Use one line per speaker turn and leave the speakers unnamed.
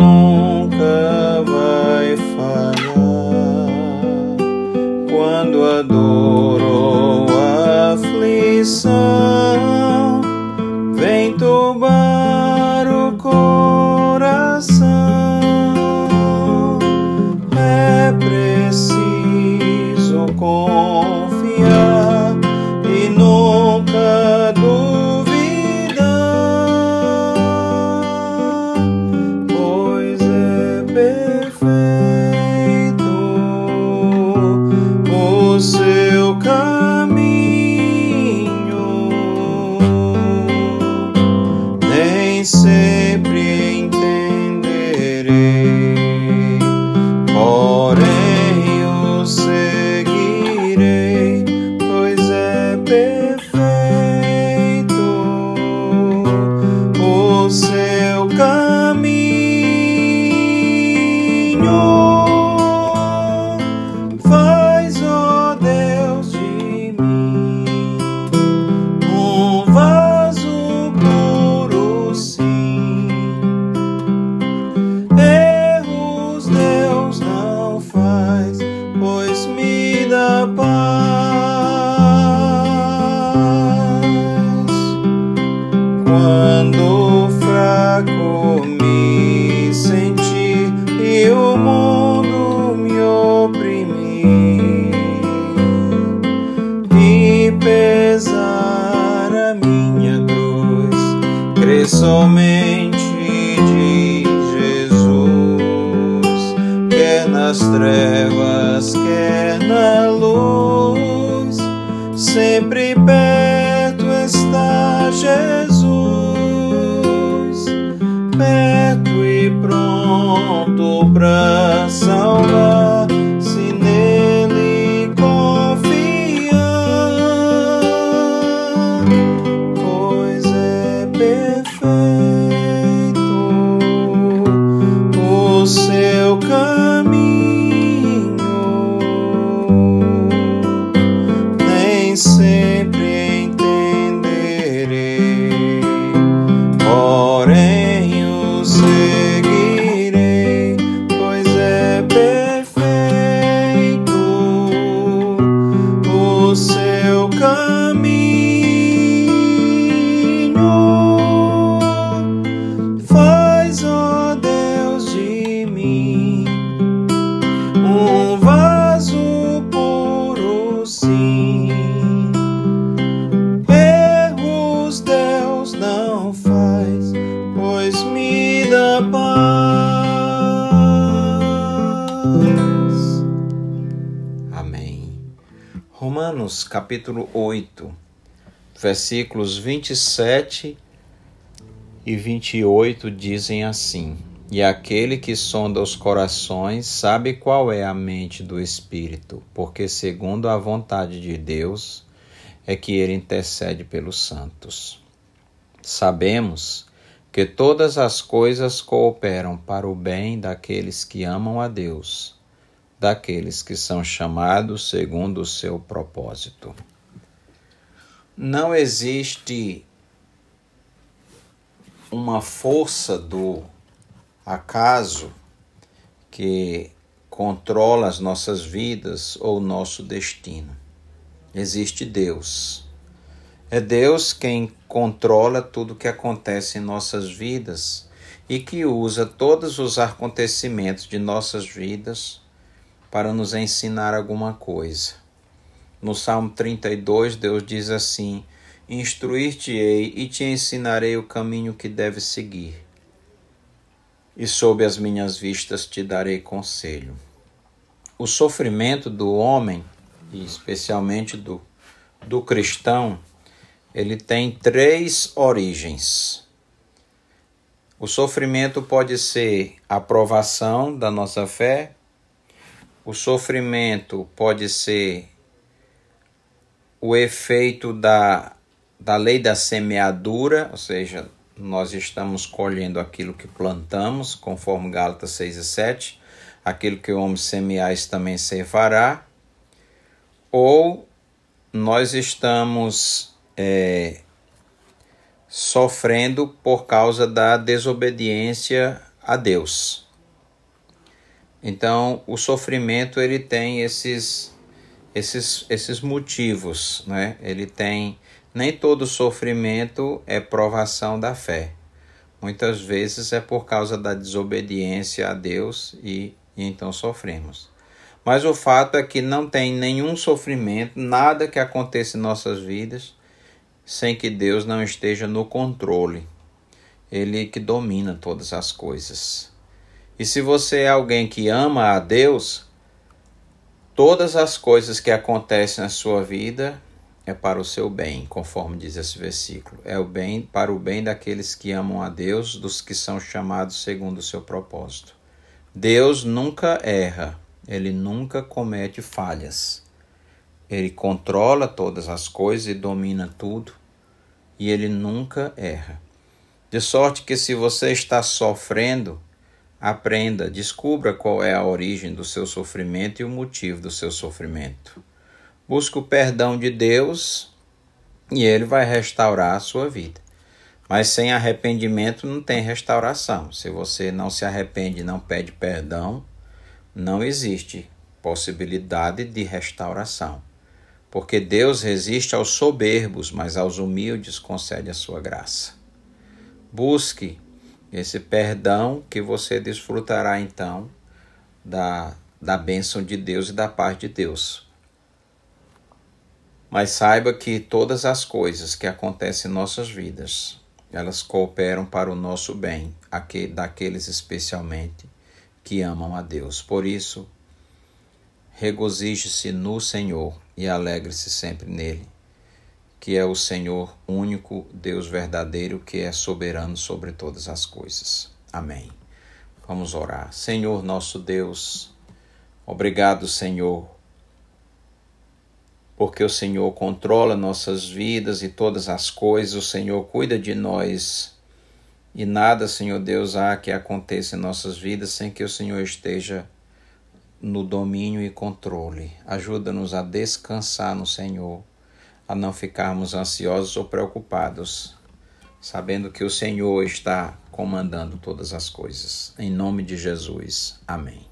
nunca vai falhar. Quando a dor ou a aflição nas trevas, quer na luz, sempre perto está Jesus, perto e pronto para salvar, se nele confiar, pois é perfeito o seu caminho. Mim um vaso puro, sim. Erros Deus não faz, pois me dá paz. Amém. Romanos capítulo 8, versículos 27 e 28 dizem assim: E aquele que sonda os corações sabe qual é a mente do Espírito, porque segundo a vontade de Deus é que ele intercede pelos santos. Sabemos que todas as coisas cooperam para o bem daqueles que amam a Deus, daqueles que são chamados segundo o seu propósito. Não existe uma força do acaso que controla as nossas vidas ou nosso destino. Existe Deus. É Deus quem controla tudo que acontece em nossas vidas e que usa todos os acontecimentos de nossas vidas para nos ensinar alguma coisa. No Salmo 32, Deus diz assim: Instruir-te-ei e te ensinarei o caminho que deves seguir, e sob as minhas vistas te darei conselho. O sofrimento do homem, e especialmente do, do cristão, ele tem três origens. O sofrimento pode ser a provação da nossa fé, o sofrimento pode ser o efeito da, da lei da semeadura, ou seja, nós estamos colhendo aquilo que plantamos, conforme Gálatas 6 e 7, aquilo que o homem semear, isso também ceifará, ou nós estamos é, sofrendo por causa da desobediência a Deus. Então, o sofrimento ele tem esses esses esses motivos, né? Ele tem nem todo sofrimento é provação da fé. Muitas vezes é por causa da desobediência a Deus e, e então sofremos. Mas o fato é que não tem nenhum sofrimento, nada que aconteça em nossas vidas sem que Deus não esteja no controle. Ele que domina todas as coisas. E se você é alguém que ama a Deus, todas as coisas que acontecem na sua vida é para o seu bem, conforme diz esse versículo. É o bem para o bem daqueles que amam a Deus, dos que são chamados segundo o seu propósito. Deus nunca erra, ele nunca comete falhas. Ele controla todas as coisas e domina tudo, e ele nunca erra. De sorte que se você está sofrendo, aprenda, descubra qual é a origem do seu sofrimento e o motivo do seu sofrimento. Busque o perdão de Deus e ele vai restaurar a sua vida. Mas sem arrependimento não tem restauração. Se você não se arrepende não pede perdão, não existe possibilidade de restauração. Porque Deus resiste aos soberbos, mas aos humildes concede a sua graça. Busque esse perdão que você desfrutará então da, da bênção de Deus e da paz de Deus. Mas saiba que todas as coisas que acontecem em nossas vidas, elas cooperam para o nosso bem, daqueles especialmente que amam a Deus. Por isso, regozije-se no Senhor e alegre-se sempre nele que é o Senhor único, Deus verdadeiro, que é soberano sobre todas as coisas. Amém. Vamos orar. Senhor nosso Deus, obrigado, Senhor, porque o Senhor controla nossas vidas e todas as coisas, o Senhor cuida de nós. E nada, Senhor Deus, há que aconteça em nossas vidas sem que o Senhor esteja no domínio e controle. Ajuda-nos a descansar no Senhor a não ficarmos ansiosos ou preocupados, sabendo que o Senhor está comandando todas as coisas. Em nome de Jesus. Amém.